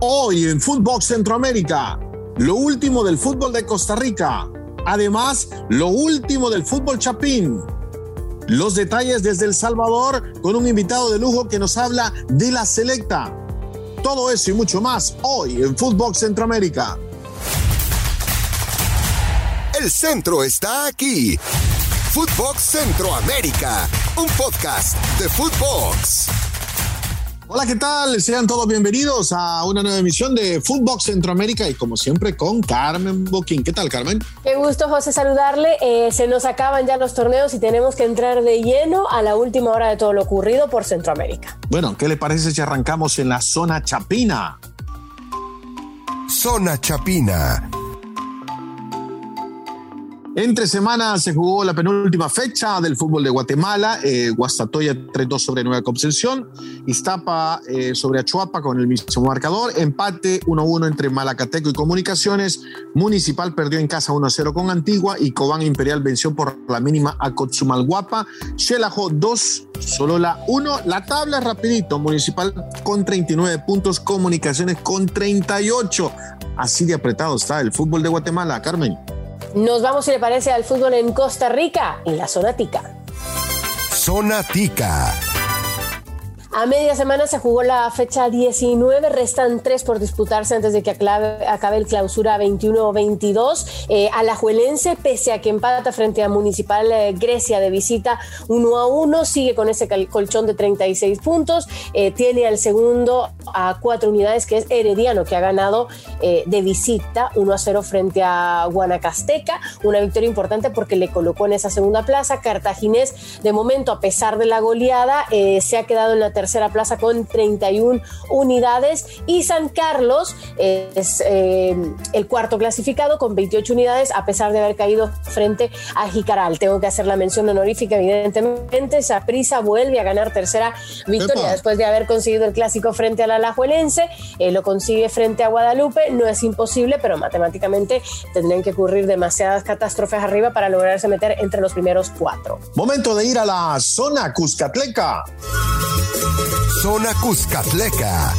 Hoy en Footbox Centroamérica, lo último del fútbol de Costa Rica. Además, lo último del fútbol chapín. Los detalles desde El Salvador con un invitado de lujo que nos habla de la selecta. Todo eso y mucho más hoy en Footbox Centroamérica. El centro está aquí. Footbox Centroamérica, un podcast de Footbox. Hola, ¿qué tal? Sean todos bienvenidos a una nueva emisión de Footbox Centroamérica y como siempre con Carmen Boquín. ¿Qué tal, Carmen? Qué gusto, José, saludarle. Eh, se nos acaban ya los torneos y tenemos que entrar de lleno a la última hora de todo lo ocurrido por Centroamérica. Bueno, ¿qué le parece si arrancamos en la zona chapina? Zona Chapina entre semanas se jugó la penúltima fecha del fútbol de Guatemala. Eh, Guastatoya 3-2 sobre Nueva Concepción. Iztapa eh, sobre Achuapa con el mismo marcador. Empate 1-1 entre Malacateco y Comunicaciones. Municipal perdió en casa 1-0 con Antigua. Y Cobán Imperial venció por la mínima a Cotzumalguapa. Xelajo 2, solo la 1. La tabla rapidito. Municipal con 39 puntos. Comunicaciones con 38. Así de apretado está el fútbol de Guatemala, Carmen. Nos vamos, si le parece, al fútbol en Costa Rica, en la zona tica. Zona tica. A media semana se jugó la fecha 19, restan tres por disputarse antes de que acabe el clausura 21-22. Eh, Alajuelense, pese a que empata frente a Municipal eh, Grecia de visita 1 a 1, sigue con ese colchón de 36 puntos. Eh, tiene al segundo a cuatro unidades, que es Herediano, que ha ganado de visita 1 a 0 frente a Guanacasteca. Una victoria importante porque le colocó en esa segunda plaza. Cartaginés, de momento, a pesar de la goleada, se ha quedado en la tercera tercera plaza con 31 unidades y San Carlos es eh, el cuarto clasificado con 28 unidades a pesar de haber caído frente a Jicaral. Tengo que hacer la mención honorífica evidentemente. Saprisa vuelve a ganar tercera victoria después de haber conseguido el clásico frente al Alajuelense. Eh, lo consigue frente a Guadalupe. No es imposible, pero matemáticamente tendrían que ocurrir demasiadas catástrofes arriba para lograrse meter entre los primeros cuatro. Momento de ir a la zona Cuscatleca. Zona Cuscatleca.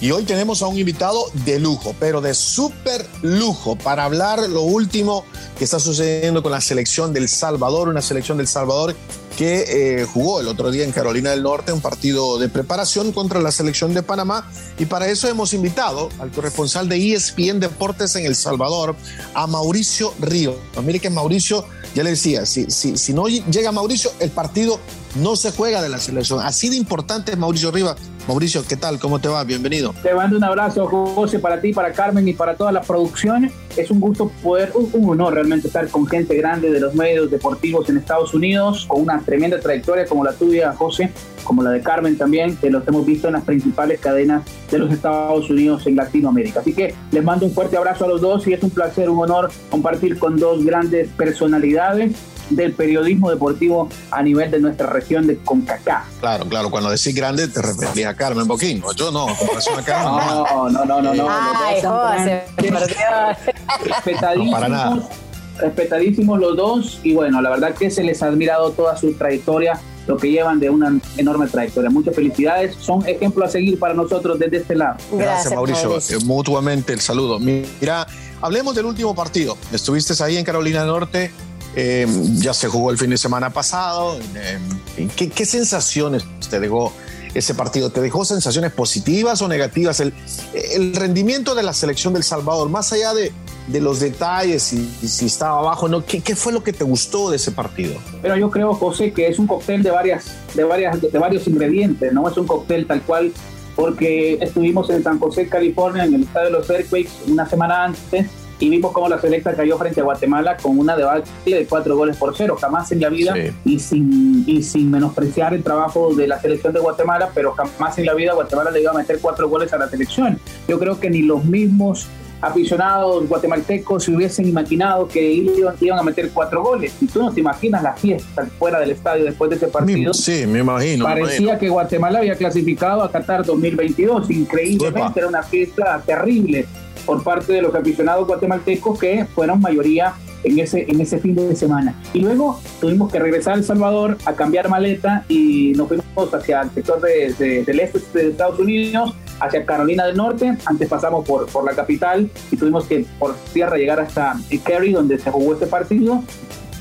Y hoy tenemos a un invitado de lujo, pero de súper lujo, para hablar lo último que está sucediendo con la selección del Salvador, una selección del Salvador que eh, jugó el otro día en Carolina del Norte un partido de preparación contra la selección de Panamá y para eso hemos invitado al corresponsal de ESPN Deportes en El Salvador, a Mauricio Río. Mire que Mauricio, ya le decía, si, si, si no llega Mauricio, el partido no se juega de la selección. Así de importante es Mauricio Rivas. Mauricio, ¿qué tal? ¿Cómo te va? Bienvenido. Te mando un abrazo, José, para ti, para Carmen y para toda la producción. Es un gusto poder, un, honor realmente estar con gente grande de los medios deportivos en Estados Unidos, con una tremenda trayectoria como la tuya, José, como la de Carmen también, que los hemos visto en las principales cadenas de los Estados Unidos en Latinoamérica. Así que les mando un fuerte abrazo a los dos y es un placer, un honor compartir con dos grandes personalidades del periodismo deportivo a nivel de nuestra región de CONCACAF. Claro, claro, cuando decís grande te referías a Carmen Boquín, yo no, a Carmen. No, no, no, no, no. Ay, José, respetadísimos, para nada. respetadísimos los dos y bueno, la verdad que se les ha admirado toda su trayectoria lo que llevan de una enorme trayectoria. Muchas felicidades, son ejemplos a seguir para nosotros desde este lado. Gracias, Mauricio. Eh, mutuamente el saludo. Mira, hablemos del último partido. Estuviste ahí en Carolina del Norte, eh, ya se jugó el fin de semana pasado. Eh, ¿qué, sensaciones te dejó ese partido? ¿Te dejó sensaciones positivas o negativas? El, rendimiento de la selección del Salvador, más allá de, los detalles y, si estaba abajo, ¿no? ¿Qué, ¿Qué, fue lo que te gustó de ese partido? Pero yo creo, José, que es un cóctel de, varias, de, varias, de varios ingredientes, no es un cóctel tal cual, porque estuvimos en San José, California, en el estadio de los Earthquakes, una semana antes y vimos cómo la selecta cayó frente a Guatemala con una debate de cuatro goles por cero, jamás en la vida y, sin, y sin menospreciar el trabajo de la selección de Guatemala, pero jamás en la vida Guatemala le iba a meter cuatro goles a la selección. Yo creo que ni los mismos aficionados guatemaltecos se hubiesen imaginado que iban a meter cuatro goles. Y tú no te imaginas la fiesta fuera del estadio después de ese partido. Sí, me imagino. Parecía que Guatemala había clasificado a Qatar 2022. Increíblemente, era una fiesta terrible por parte de los aficionados guatemaltecos que fueron mayoría en ese, en ese fin de semana. Y luego tuvimos que regresar a El Salvador a cambiar maleta y nos fuimos hacia el sector de, del este de Estados Unidos hacia Carolina del Norte. Antes pasamos por, por la capital y tuvimos que por tierra llegar hasta Kerry, donde se jugó este partido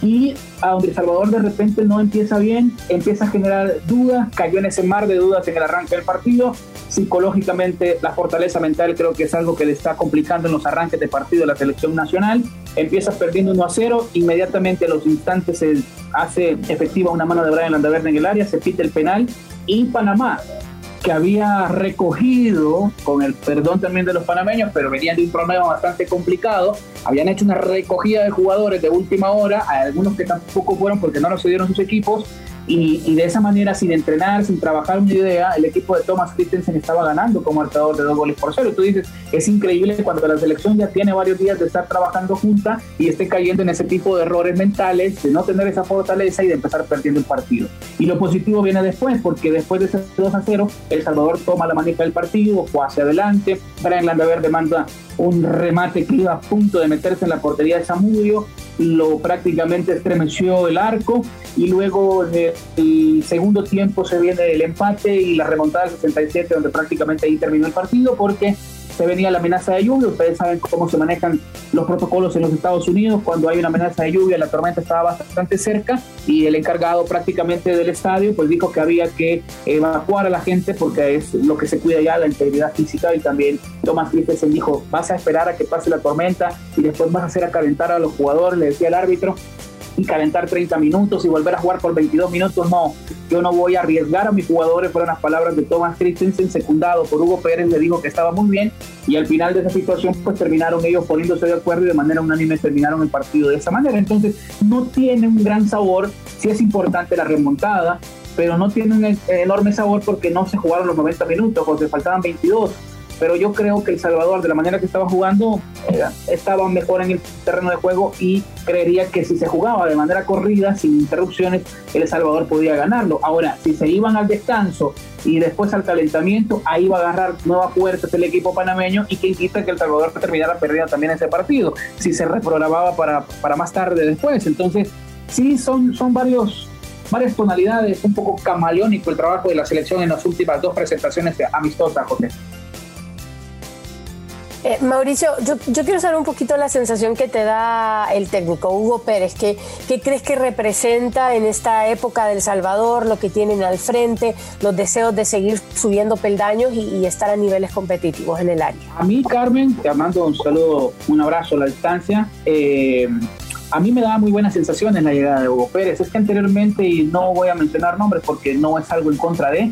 y a donde El Salvador de repente no empieza bien, empieza a generar dudas, cayó en ese mar de dudas en el arranque del partido. Psicológicamente, la fortaleza mental creo que es algo que le está complicando en los arranques de partido de la selección nacional. Empieza perdiendo 1 a 0, inmediatamente a los instantes se hace efectiva una mano de Brian Landaverde en el área, se pita el penal y Panamá que había recogido, con el perdón también de los panameños, pero venían de un problema bastante complicado, habían hecho una recogida de jugadores de última hora, algunos que tampoco fueron porque no los cedieron sus equipos, y, de esa manera, sin entrenar, sin trabajar una idea, el equipo de Thomas Christensen estaba ganando como marcador de dos goles por cero. Tú dices, es increíble cuando la selección ya tiene varios días de estar trabajando junta y esté cayendo en ese tipo de errores mentales, de no tener esa fortaleza y de empezar perdiendo el partido. Y lo positivo viene después, porque después de ese 2 a 0, El Salvador toma la manija del partido, fue hacia adelante, Brian Landaverde manda un remate que iba a punto de meterse en la portería de Samudio, lo prácticamente estremeció el arco y luego el segundo tiempo se viene el empate y la remontada del 67 donde prácticamente ahí terminó el partido porque se venía la amenaza de lluvia. Ustedes saben cómo se manejan los protocolos en los Estados Unidos. Cuando hay una amenaza de lluvia, la tormenta estaba bastante cerca y el encargado prácticamente del estadio pues dijo que había que evacuar a la gente porque es lo que se cuida ya, la integridad física. Y también Thomas Christensen dijo, vas a esperar a que pase la tormenta y después vas a hacer a calentar a los jugadores, le decía el árbitro y calentar 30 minutos y volver a jugar por 22 minutos, no. Yo no voy a arriesgar a mis jugadores, fueron las palabras de Thomas Christensen, secundado por Hugo Pérez, le dijo que estaba muy bien y al final de esa situación pues terminaron ellos poniéndose de acuerdo y de manera unánime terminaron el partido de esa manera. Entonces no tiene un gran sabor, sí es importante la remontada, pero no tiene un enorme sabor porque no se jugaron los 90 minutos, porque faltaban 22 pero yo creo que El Salvador, de la manera que estaba jugando, eh, estaba mejor en el terreno de juego y creería que si se jugaba de manera corrida, sin interrupciones, El Salvador podía ganarlo. Ahora, si se iban al descanso y después al calentamiento, ahí va a agarrar nuevas fuerzas el equipo panameño y quien quita que El Salvador terminara perdiendo también ese partido, si se reprogramaba para, para más tarde después. Entonces, sí, son, son varios varias tonalidades, un poco camaleónico el trabajo de la selección en las últimas dos presentaciones amistosas, José. Mauricio, yo, quiero saber un poquito la sensación que te da el técnico Hugo Pérez. ¿Qué, ¿Qué crees que representa en esta época del Salvador, lo que tienen al frente, los deseos de seguir subiendo peldaños y, estar a niveles competitivos en el área? A mí, Carmen, te mando un saludo, un abrazo a la distancia. Eh, a mí me da muy buenas sensaciones la llegada de Hugo Pérez. Es que anteriormente, y no voy a mencionar nombres porque no es algo en contra de,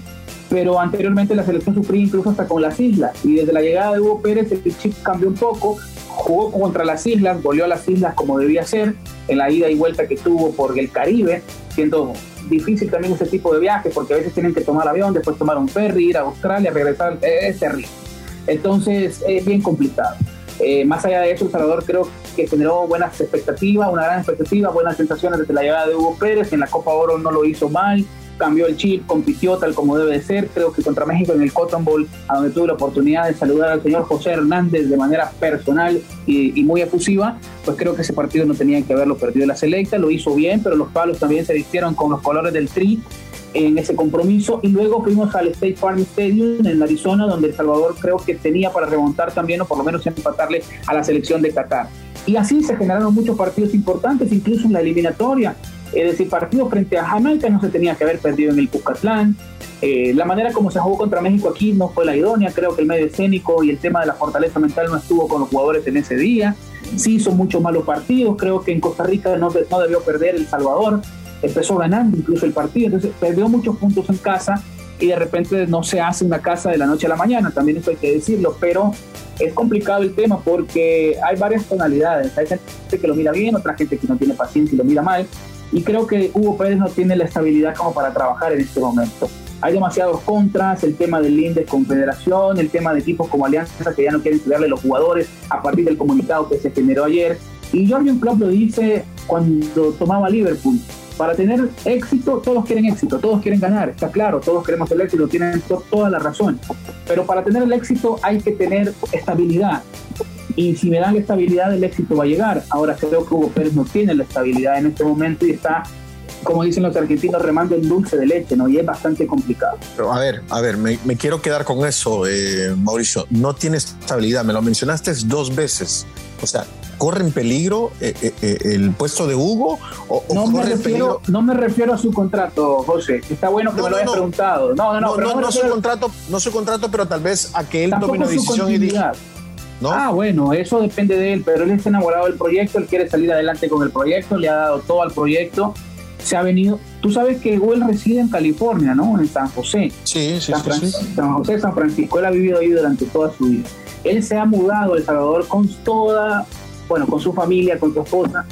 pero anteriormente la selección sufría incluso hasta con las islas y desde la llegada de Hugo Pérez el chip cambió un poco, jugó contra las islas, volvió a las islas como debía ser en la ida y vuelta que tuvo por el Caribe, siendo difícil también ese tipo de viajes porque a veces tienen que tomar avión, después tomar un ferry, ir a Australia, regresar, es terrible. Entonces es bien complicado. Eh, más allá de eso, El Salvador creo que generó buenas expectativas, una gran expectativa, buenas sensaciones desde la llegada de Hugo Pérez. En la Copa Oro no lo hizo mal, cambió el chip, compitió tal como debe de ser. Creo que contra México en el Cotton Bowl, a donde tuve la oportunidad de saludar al señor José Hernández de manera personal y, muy efusiva, pues creo que ese partido no tenía que haberlo perdido la selecta. Lo hizo bien, pero los palos también se vistieron con los colores del tri en ese compromiso y luego fuimos al State Farm Stadium en Arizona donde El Salvador creo que tenía para remontar también o por lo menos empatarle a la selección de Qatar. Y así se generaron muchos partidos importantes, incluso en la eliminatoria. Es decir, partido frente a Jamaica no se tenía que haber perdido en el Cuscatlán. Eh, la manera como se jugó contra México aquí no fue la idónea. Creo que el medio escénico y el tema de la fortaleza mental no estuvo con los jugadores en ese día. Sí, son muchos malos partidos. Creo que en Costa Rica no debió perder El Salvador. Empezó ganando incluso el partido. Entonces perdió muchos puntos en casa y de repente no se hace una casa de la noche a la mañana. También eso hay que decirlo. Pero es complicado el tema porque hay varias tonalidades. Hay gente que lo mira bien, otra gente que no tiene paciencia y lo mira mal y creo que Hugo Pérez no tiene la estabilidad como para trabajar en este momento. Hay demasiados contras, el tema del INDES Confederación, el tema de equipos como Alianza que ya no quieren estudiarle los jugadores a partir del comunicado que se generó ayer. Y Jorgen Klopp lo dice cuando tomaba Liverpool. Para tener éxito, todos quieren éxito, todos quieren ganar, está claro, todos queremos el éxito, tienen toda la razón. Pero para tener el éxito hay que tener estabilidad. Y si me dan la estabilidad, el éxito va a llegar. Ahora creo que Hugo Pérez no tiene la estabilidad en este momento y está como dicen los argentinos, remando en dulce de leche, ¿no? Y es bastante complicado. Pero a ver, a ver, me, quiero quedar con eso, eh, Mauricio. No tiene estabilidad, me lo mencionaste dos veces. O sea, ¿corre en peligro eh, eh, el puesto de Hugo? O, no, me refiero, no me refiero a su contrato, José. Está bueno que me lo hayas preguntado. No, no, no. No, no, su contrato, no su contrato, pero tal vez a que él tome una decisión y diga. ¿No? Ah, bueno, eso depende de él, pero él está enamorado del proyecto, él quiere salir adelante con el proyecto, le ha dado todo al proyecto se ha venido. Tú sabes que él reside en California, ¿no? En San José. Sí, sí, San, sí, San José, San Francisco. Él ha vivido ahí durante toda su vida. Él se ha mudado a El Salvador con toda, bueno, con su familia, con su esposa.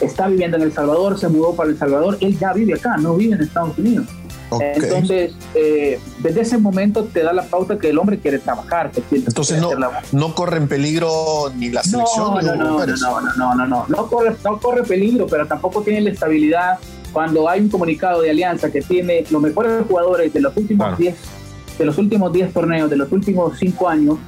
Está viviendo en El Salvador, se mudó para El Salvador. Él ya vive acá, no vive en Estados Unidos. Entonces, eh, desde ese momento te da la pauta que el hombre quiere trabajar. Entonces, no, no corre en peligro ni la selección. No, no, no, no, no, no, no, no, no, corre, no corre peligro, pero tampoco tiene la estabilidad cuando hay un comunicado de alianza que tiene los mejores jugadores de los últimos 10 de los últimos 10 torneos, de los últimos 5 años,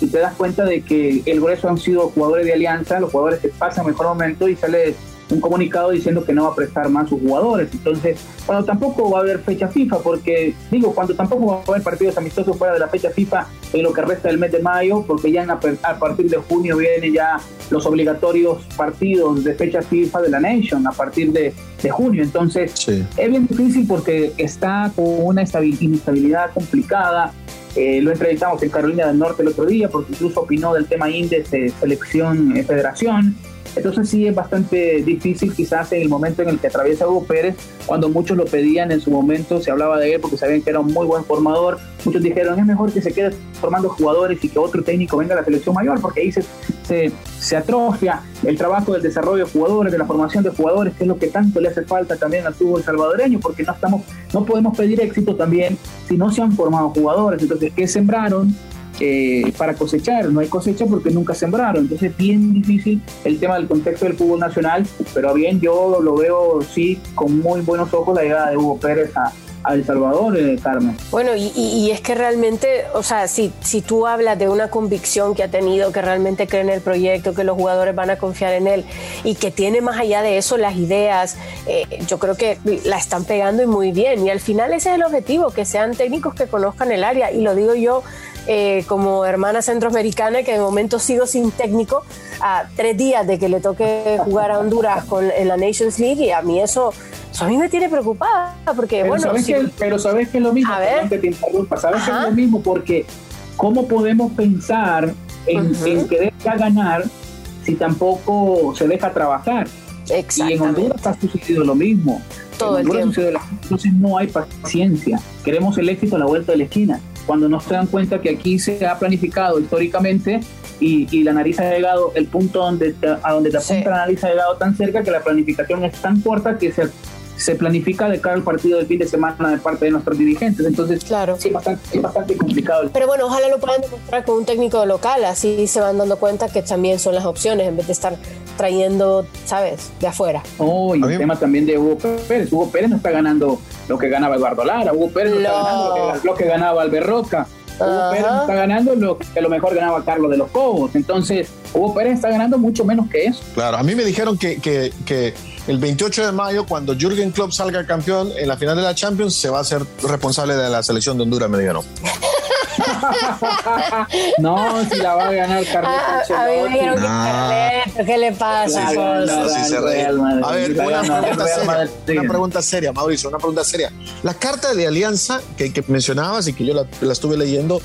y te das cuenta de que el grueso han sido jugadores de alianza, los jugadores que pasan mejor momento y sale un comunicado diciendo que no va a prestar más sus jugadores. Entonces, cuando tampoco va a haber fecha FIFA, porque digo, cuando tampoco va a haber partidos amistosos fuera de la fecha FIFA en lo que resta del mes de mayo, porque ya a partir de junio vienen ya los obligatorios partidos de fecha FIFA de la Nation a partir de, junio. Entonces, es bien difícil porque está con una inestabilidad complicada. Eh, lo entrevistamos en Carolina del Norte el otro día porque incluso opinó del tema índice, selección, eh, federación. Entonces sí es bastante difícil quizás en el momento en el que atraviesa Hugo Pérez, cuando muchos lo pedían en su momento, se hablaba de él porque sabían que era un muy buen formador, muchos dijeron es mejor que se quede formando jugadores y que otro técnico venga a la selección mayor porque ahí se, se, atrofia el trabajo del desarrollo de jugadores, de la formación de jugadores, que es lo que tanto le hace falta también al fútbol salvadoreño, porque no estamos, no podemos pedir éxito también si no se han formado jugadores. Entonces, ¿qué sembraron? Eh, para cosechar, no hay cosecha porque nunca sembraron, entonces es bien difícil el tema del contexto del fútbol nacional, pero bien yo lo veo sí con muy buenos ojos la llegada de Hugo Pérez a, El Salvador, eh, Carmen. Bueno, y, es que realmente, o sea, si, si tú hablas de una convicción que ha tenido, que realmente cree en el proyecto, que los jugadores van a confiar en él y que tiene más allá de eso las ideas, eh, yo creo que la están pegando y muy bien. Y al final ese es el objetivo, que sean técnicos que conozcan el área. Y lo digo yo eh, como hermana centroamericana que de momento sigo sin técnico a tres días de que le toque jugar a Honduras con, en la Nations League y a mí eso, a mí me tiene preocupada porque pero bueno... Sabes que, pero sabes que es lo mismo, a ver. que te interrumpa, sabes que es lo mismo porque ¿cómo podemos pensar en, en querer ganar si tampoco se deja trabajar? Y en Honduras ha sucedido lo mismo. Todo el tiempo. Entonces no hay paciencia. Queremos el éxito a la vuelta de la esquina cuando no se dan cuenta que aquí se ha planificado históricamente y, y la nariz ha llegado, el punto donde a donde te apunta la nariz ha llegado tan cerca que la planificación es tan corta que se se planifica de cara al partido del fin de semana de parte de nuestros dirigentes. Entonces, claro. sí, es bastante complicado. Pero bueno, ojalá lo puedan demostrar con un técnico local, así se van dando cuenta que también son las opciones en vez de estar trayendo, ¿sabes?, de afuera. Oh, y el tema también de Hugo Pérez. Hugo Pérez no está ganando lo que ganaba Eduardo Lara, Hugo Pérez no, está ganando lo que, ganaba Alberroca. Hugo Pérez está ganando lo que a lo mejor ganaba Carlos de los Cobos. Entonces, Hugo Pérez está ganando mucho menos que eso. Claro, a mí me dijeron que, que, que el 28 de mayo, cuando Jürgen Klopp salga campeón en la final de la Champions, se va a ser responsable de la selección de Honduras, me dijeron. no, si la va a ganar Carlos ah, A mí me dijeron que ¿qué le pasa? a ver, una pregunta, seria, una pregunta seria, Mauricio, una pregunta seria. La carta de alianza que, mencionabas y que yo la, estuve leyendo,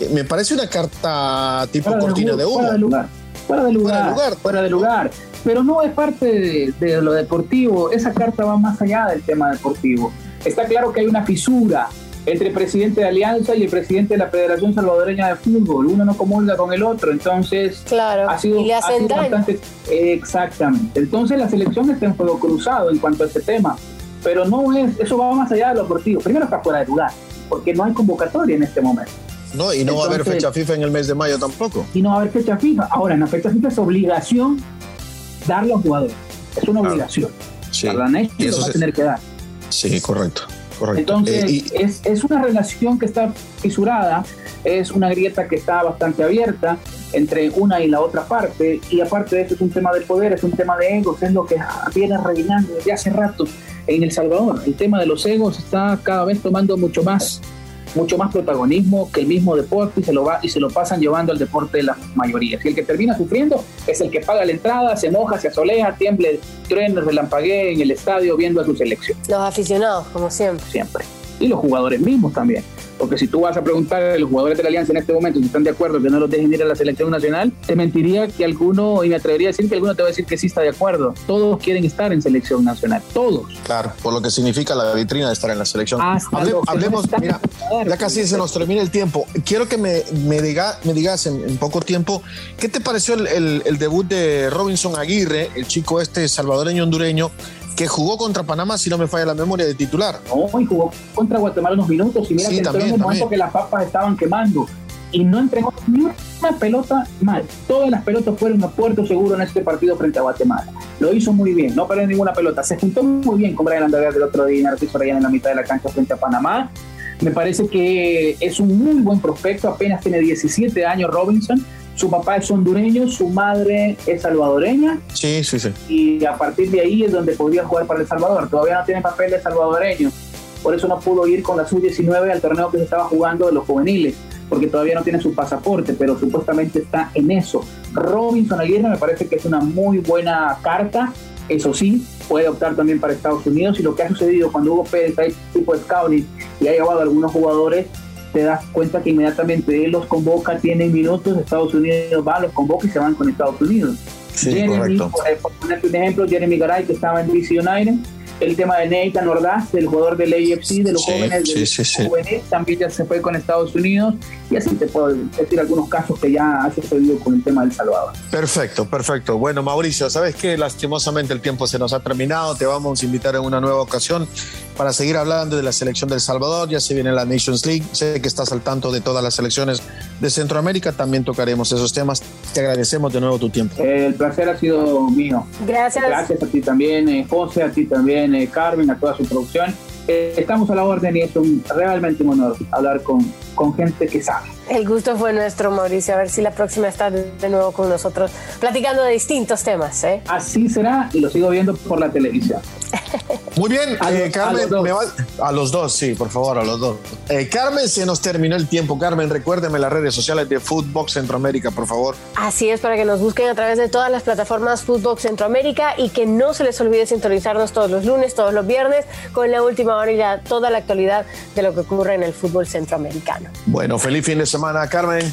eh, me parece una carta tipo cortina de, humo. Fuera de lugar. Fuera de lugar. Fuera de lugar pero no es parte de, lo deportivo. Esa carta va más allá del tema deportivo. Está claro que hay una fisura entre el presidente de Alianza y el presidente de la Federación Salvadoreña de Fútbol. Uno no comulga con el otro, entonces claro, ha sido, bastante... Exactamente. Entonces la selección está en fuego cruzado en cuanto a este tema, pero no es, eso va más allá de lo deportivo. Primero está fuera de lugar, porque no hay convocatoria en este momento. No, y no va a haber fecha FIFA en el mes de mayo tampoco. Y no va a haber fecha FIFA. Ahora, en la fecha FIFA es obligación darle a los jugadores. Es una obligación. Sí. La eso va a tener que dar. Sí, correcto. correcto. Entonces, eh, es, es una relación que está fisurada, es una grieta que está bastante abierta entre una y la otra parte, y aparte de eso es un tema de poder, es un tema de egos, es lo que viene reinando desde hace rato en El Salvador. El tema de los egos está cada vez tomando mucho más mucho más protagonismo que el mismo deporte y se lo va y se lo pasan llevando al deporte de la mayoría. Si el que termina sufriendo es el que paga la entrada, se moja, se asolea, tiemble, truene, relampaguee en el estadio viendo a su selección. Los aficionados, como siempre. Siempre. Y los jugadores mismos también. Porque si tú vas a preguntar a los jugadores de la Alianza en este momento si están de acuerdo que no los dejen ir a la selección nacional, te mentiría que alguno, y me atrevería a decir que alguno te va a decir que sí está de acuerdo. Todos quieren estar en selección nacional, todos. Claro, por lo que significa la vitrina de estar en la selección. hablemos, mira, ya casi se nos termina el tiempo. Quiero que me, me, diga, me digas en, poco tiempo, ¿qué te pareció el, el debut de Robinson Aguirre, el chico este salvadoreño hondureño? Que jugó contra Panamá, si no me falla la memoria, de titular. No, y jugó contra Guatemala unos minutos y mira que entró en un momento que las papas estaban quemando y no entregó ni una pelota mal. Todas las pelotas fueron a puerto seguro en este partido frente a Guatemala. Lo hizo muy bien, no perdió ninguna pelota. Se juntó muy bien con Brian Andaver del otro día, en hizo en la mitad de la cancha frente a Panamá. Me parece que es un muy buen prospecto, apenas tiene 17 años Robinson su papá es hondureño, su madre es salvadoreña. Sí, sí, sí. Y a partir de ahí es donde podría jugar para El Salvador. Todavía no tiene papel de salvadoreño. Por eso no pudo ir con la sub-19 al torneo que se estaba jugando de los juveniles, porque todavía no tiene su pasaporte, pero supuestamente está en eso. Robinson Aguirre me parece que es una muy buena carta. Eso sí, puede optar también para Estados Unidos. Y lo que ha sucedido cuando Hugo Pérez tipo de scouting y ha llevado a algunos jugadores te das cuenta que inmediatamente él los convoca, tienen minutos, Estados Unidos va, los convoca y se van con Estados Unidos. Jeremy, por, por, ponerte un ejemplo, Jeremy Garay, que estaba en DC United, el tema de Nathan Ordaz, del jugador del AFC, de los jóvenes, de también ya se fue con Estados Unidos y así te puedo decir algunos casos que ya ha sucedido con el tema del Salvador. Perfecto, perfecto. Bueno, Mauricio, sabes que lastimosamente el tiempo se nos ha terminado, te vamos a invitar en una nueva ocasión para seguir hablando de la selección del Salvador, ya se viene la Nations League, sé que estás al tanto de todas las selecciones de Centroamérica, también tocaremos esos temas. Te agradecemos de nuevo tu tiempo. el placer ha sido mío. Gracias. Gracias a ti también, eh, José, a ti también, eh, Carmen, a toda su producción. Eh, estamos a la orden y es un, realmente un honor hablar con, con gente que sabe. El gusto fue nuestro, Mauricio. A ver si la próxima está de nuevo con nosotros, platicando de distintos temas. ¿eh? Así será y lo sigo viendo por la televisión. Muy bien, eh, Carmen, a los, dos, sí, por favor, a los dos. Eh, Carmen, se nos terminó el tiempo. Carmen, recuérdeme las redes sociales de Footbox Centroamérica, por favor. Así es, para que nos busquen a través de todas las plataformas Footbox Centroamérica y que no se les olvide sintonizarnos todos los lunes, todos los viernes, con la última hora y ya toda la actualidad de lo que ocurre en el fútbol centroamericano. Bueno, feliz fin de semana, Carmen.